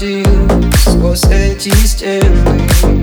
partir, você te estende.